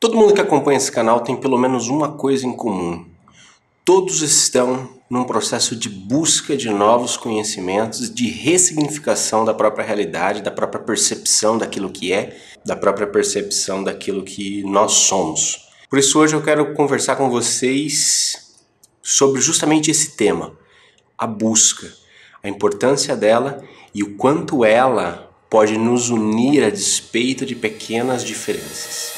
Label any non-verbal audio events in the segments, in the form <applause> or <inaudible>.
Todo mundo que acompanha esse canal tem pelo menos uma coisa em comum. Todos estão num processo de busca de novos conhecimentos, de ressignificação da própria realidade, da própria percepção daquilo que é, da própria percepção daquilo que nós somos. Por isso hoje eu quero conversar com vocês sobre justamente esse tema, a busca, a importância dela e o quanto ela pode nos unir a despeito de pequenas diferenças.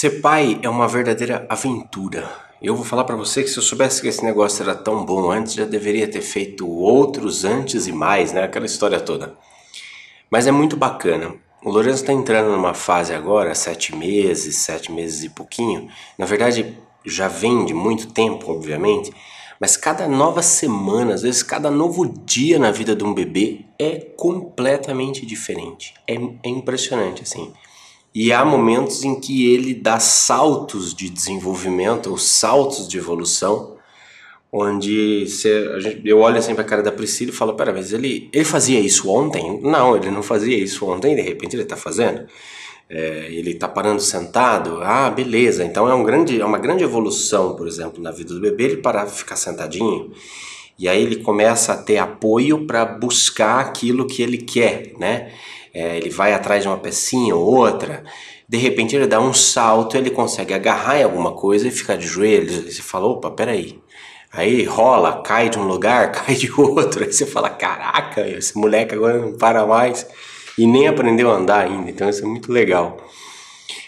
Ser pai é uma verdadeira aventura. Eu vou falar para você que se eu soubesse que esse negócio era tão bom antes, já deveria ter feito outros antes e mais, né? Aquela história toda. Mas é muito bacana. O Lourenço está entrando numa fase agora, sete meses, sete meses e pouquinho. Na verdade, já vem de muito tempo, obviamente. Mas cada nova semana, às vezes cada novo dia na vida de um bebê é completamente diferente. É, é impressionante, assim. E há momentos em que ele dá saltos de desenvolvimento, ou saltos de evolução, onde você, gente, eu olho assim para a cara da Priscila e falo, pera, mas ele, ele fazia isso ontem? Não, ele não fazia isso ontem, de repente ele está fazendo. É, ele está parando sentado, ah, beleza, então é, um grande, é uma grande evolução, por exemplo, na vida do bebê, ele parar ficar sentadinho, e aí ele começa a ter apoio para buscar aquilo que ele quer, né? É, ele vai atrás de uma pecinha ou outra, de repente ele dá um salto, ele consegue agarrar em alguma coisa e ficar de joelhos. Você fala, opa, peraí. Aí rola, cai de um lugar, <laughs> cai de outro. Aí você fala, caraca, esse moleque agora não para mais. E nem aprendeu a andar ainda, então isso é muito legal.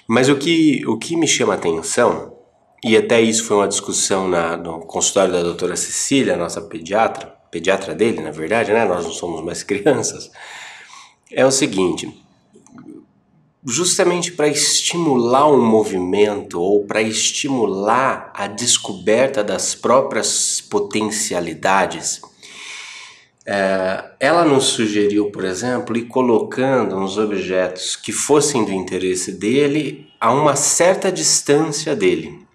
Mas o que, o que me chama a atenção, e até isso foi uma discussão na, no consultório da doutora Cecília, nossa pediatra, pediatra dele, na verdade, né? Nós não somos mais <laughs> crianças é o seguinte: justamente para estimular um movimento ou para estimular a descoberta das próprias potencialidades, é, ela nos sugeriu, por exemplo, ir colocando uns objetos que fossem do interesse dele a uma certa distância dele,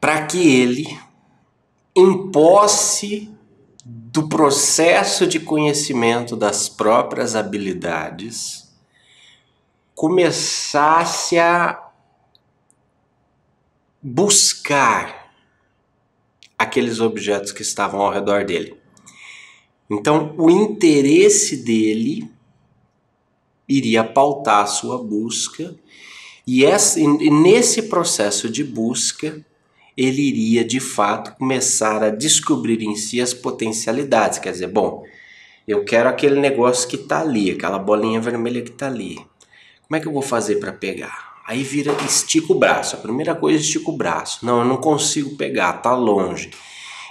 para que ele, em posse do processo de conhecimento das próprias habilidades começasse a buscar aqueles objetos que estavam ao redor dele. Então, o interesse dele iria pautar a sua busca, e, e nesse processo de busca, ele iria de fato começar a descobrir em si as potencialidades. Quer dizer, bom, eu quero aquele negócio que está ali, aquela bolinha vermelha que está ali. Como é que eu vou fazer para pegar? Aí vira, estica o braço. A primeira coisa, estica o braço. Não, eu não consigo pegar, tá longe.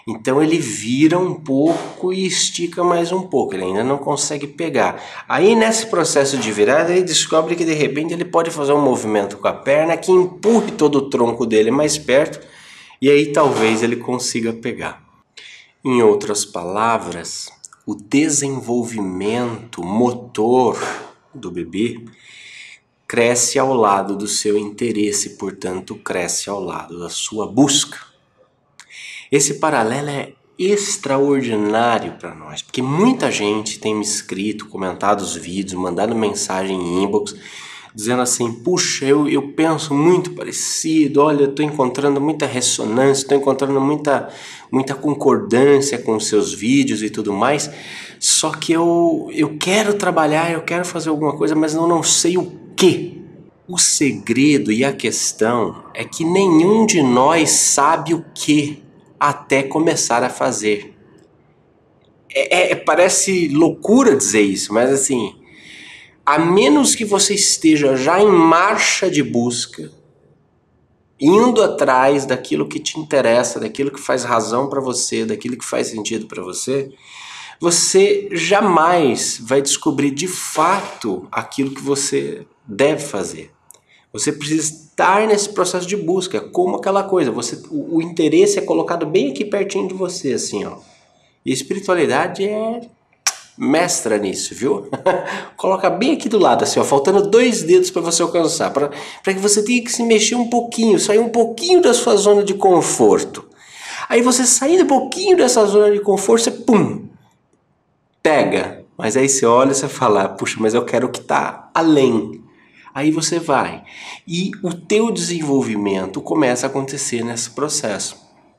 Então ele vira um pouco e estica mais um pouco, ele ainda não consegue pegar. Aí nesse processo de virada ele descobre que de repente ele pode fazer um movimento com a perna que empurre todo o tronco dele mais perto e aí talvez ele consiga pegar. Em outras palavras, o desenvolvimento motor do bebê cresce ao lado do seu interesse, portanto, cresce ao lado da sua busca. Esse paralelo é extraordinário para nós, porque muita gente tem me escrito, comentado os vídeos, mandado mensagem em inbox dizendo assim: puxa, eu, eu penso muito parecido, olha, estou encontrando muita ressonância, estou encontrando muita, muita concordância com os seus vídeos e tudo mais, só que eu, eu quero trabalhar, eu quero fazer alguma coisa, mas eu não sei o que. O segredo e a questão é que nenhum de nós sabe o que até começar a fazer. É, é, parece loucura dizer isso, mas assim, a menos que você esteja já em marcha de busca, indo atrás daquilo que te interessa, daquilo que faz razão para você, daquilo que faz sentido para você, você jamais vai descobrir de fato aquilo que você deve fazer. Você precisa estar nesse processo de busca, como aquela coisa. Você, o, o interesse é colocado bem aqui pertinho de você, assim, ó. E espiritualidade é mestra nisso, viu? <laughs> Coloca bem aqui do lado, assim, ó, faltando dois dedos para você alcançar, para que você tenha que se mexer um pouquinho, sair um pouquinho da sua zona de conforto. Aí você sair um pouquinho dessa zona de conforto, você pum, pega. Mas aí você olha e você fala, puxa, mas eu quero o que está além. Aí você vai. E o teu desenvolvimento começa a acontecer nesse processo.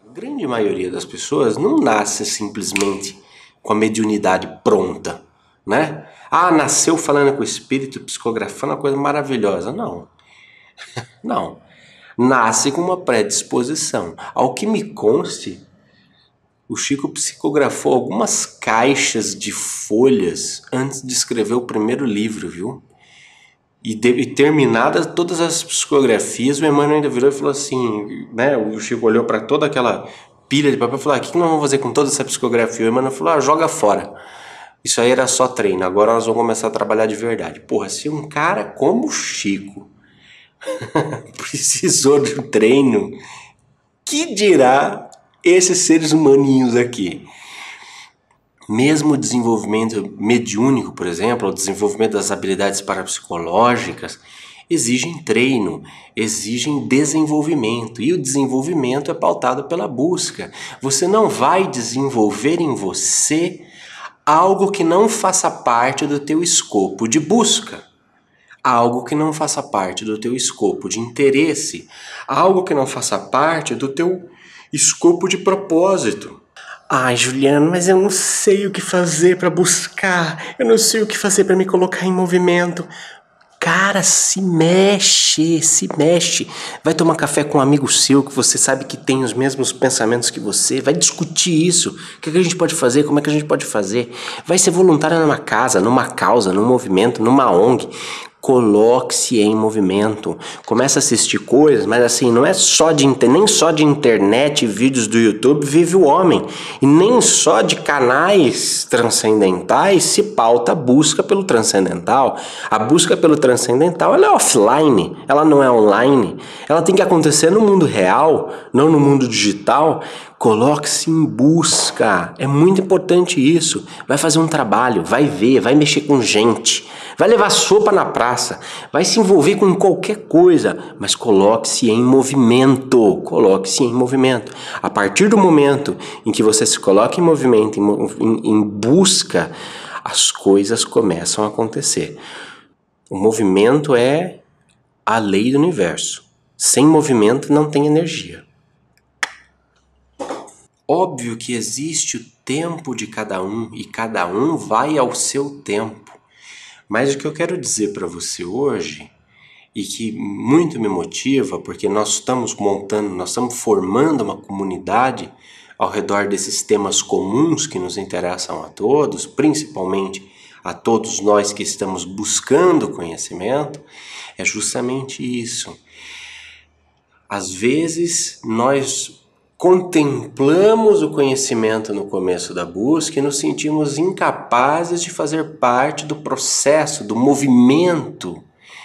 A grande maioria das pessoas não nasce simplesmente com a mediunidade pronta, né? Ah, nasceu falando com o espírito, psicografando, uma coisa maravilhosa. Não. <laughs> Não. Nasce com uma predisposição. Ao que me conste, o Chico psicografou algumas caixas de folhas antes de escrever o primeiro livro, viu? E, de, e terminadas todas as psicografias, o Emmanuel ainda virou e falou assim, né? O Chico olhou para toda aquela pilha de papel e falou: ah, o que nós vamos fazer com toda essa psicografia? O Emmanuel falou: ah, joga fora. Isso aí era só treino, agora nós vamos começar a trabalhar de verdade. Porra, se um cara como o Chico <laughs> precisou de um treino, que dirá esses seres humaninhos aqui? Mesmo o desenvolvimento mediúnico, por exemplo, o desenvolvimento das habilidades parapsicológicas, exigem treino, exigem desenvolvimento, e o desenvolvimento é pautado pela busca. Você não vai desenvolver em você algo que não faça parte do teu escopo de busca. Algo que não faça parte do teu escopo de interesse, algo que não faça parte do teu escopo de propósito. Ai, Juliano, mas eu não sei o que fazer para buscar, eu não sei o que fazer para me colocar em movimento. Cara, se mexe, se mexe. Vai tomar café com um amigo seu que você sabe que tem os mesmos pensamentos que você. Vai discutir isso. O que, é que a gente pode fazer? Como é que a gente pode fazer? Vai ser voluntário numa casa, numa causa, num movimento, numa ONG coloque-se em movimento. Começa a assistir coisas, mas assim, não é só de nem só de internet e vídeos do YouTube vive o homem, e nem só de canais transcendentais se pauta a busca pelo transcendental. A busca pelo transcendental, ela é offline, ela não é online. Ela tem que acontecer no mundo real, não no mundo digital. Coloque-se em busca. É muito importante isso. Vai fazer um trabalho, vai ver, vai mexer com gente vai levar sopa na praça, vai se envolver com qualquer coisa, mas coloque-se em movimento. Coloque-se em movimento. A partir do momento em que você se coloca em movimento, em, em busca, as coisas começam a acontecer. O movimento é a lei do universo. Sem movimento não tem energia. Óbvio que existe o tempo de cada um e cada um vai ao seu tempo. Mas o que eu quero dizer para você hoje e que muito me motiva, porque nós estamos montando, nós estamos formando uma comunidade ao redor desses temas comuns que nos interessam a todos, principalmente a todos nós que estamos buscando conhecimento, é justamente isso. Às vezes nós contemplamos o conhecimento no começo da busca e nos sentimos incapazes de fazer parte do processo, do movimento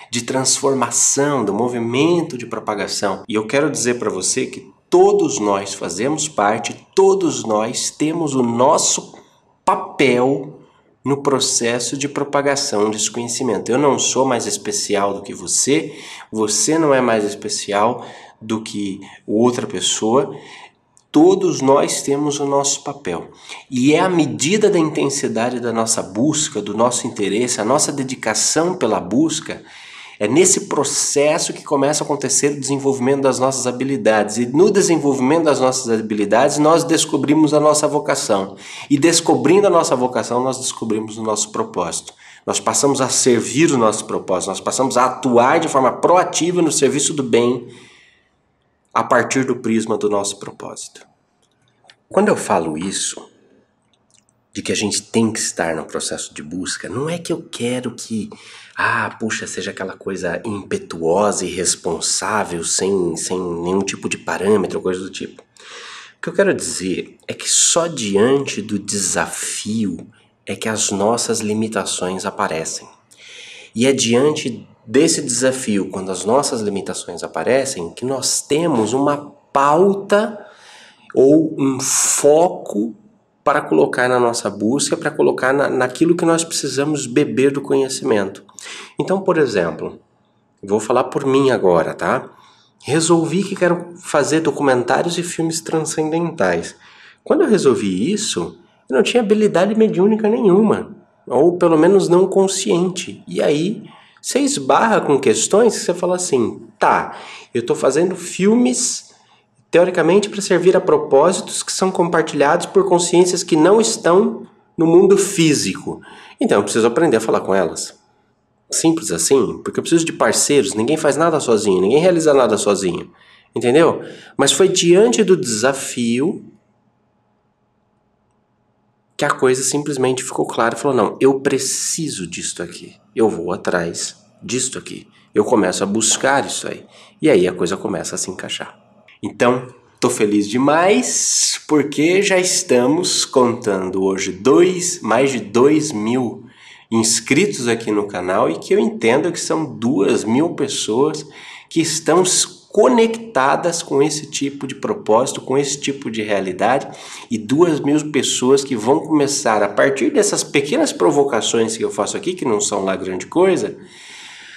de transformação, do movimento de propagação. E eu quero dizer para você que todos nós fazemos parte, todos nós temos o nosso papel no processo de propagação desse conhecimento. Eu não sou mais especial do que você, você não é mais especial do que outra pessoa Todos nós temos o nosso papel. E é a medida da intensidade da nossa busca, do nosso interesse, a nossa dedicação pela busca, é nesse processo que começa a acontecer o desenvolvimento das nossas habilidades. E no desenvolvimento das nossas habilidades, nós descobrimos a nossa vocação. E descobrindo a nossa vocação, nós descobrimos o nosso propósito. Nós passamos a servir o nosso propósito, nós passamos a atuar de forma proativa no serviço do bem a partir do prisma do nosso propósito. Quando eu falo isso, de que a gente tem que estar no processo de busca, não é que eu quero que, ah, puxa, seja aquela coisa impetuosa e responsável, sem, sem nenhum tipo de parâmetro, coisa do tipo. O que eu quero dizer é que só diante do desafio é que as nossas limitações aparecem. E é diante desse desafio, quando as nossas limitações aparecem, que nós temos uma pauta ou um foco para colocar na nossa busca, para colocar na, naquilo que nós precisamos beber do conhecimento. Então, por exemplo, vou falar por mim agora, tá? Resolvi que quero fazer documentários e filmes transcendentais. Quando eu resolvi isso, eu não tinha habilidade mediúnica nenhuma, ou pelo menos não consciente. E aí você esbarra com questões que você fala assim: tá, eu estou fazendo filmes teoricamente para servir a propósitos que são compartilhados por consciências que não estão no mundo físico. Então eu preciso aprender a falar com elas. Simples assim, porque eu preciso de parceiros, ninguém faz nada sozinho, ninguém realiza nada sozinho. Entendeu? Mas foi diante do desafio que a coisa simplesmente ficou clara e falou: não, eu preciso disto aqui. Eu vou atrás disto aqui. Eu começo a buscar isso aí. E aí a coisa começa a se encaixar. Então, tô feliz demais porque já estamos contando hoje dois, mais de dois mil inscritos aqui no canal e que eu entendo que são duas mil pessoas que estão conectadas com esse tipo de propósito, com esse tipo de realidade e duas mil pessoas que vão começar a partir dessas pequenas provocações que eu faço aqui, que não são lá grande coisa,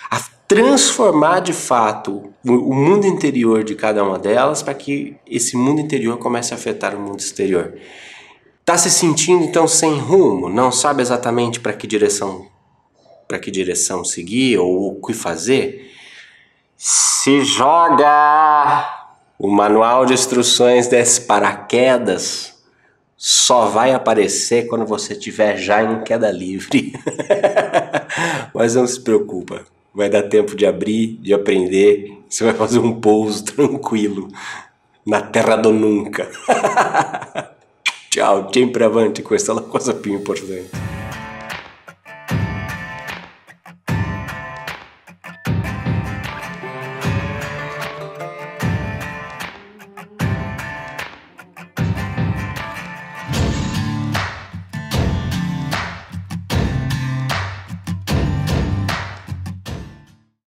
a transformar de fato o mundo interior de cada uma delas para que esse mundo interior comece a afetar o mundo exterior. Tá se sentindo então sem rumo, não sabe exatamente para que direção para que direção seguir ou o que fazer? Se joga! O manual de instruções desse paraquedas só vai aparecer quando você estiver já em queda livre. Mas não se preocupa, vai dar tempo de abrir, de aprender. Você vai fazer um pouso tranquilo na terra do nunca. Ciao, sempre avanti, questa è la cosa più importante.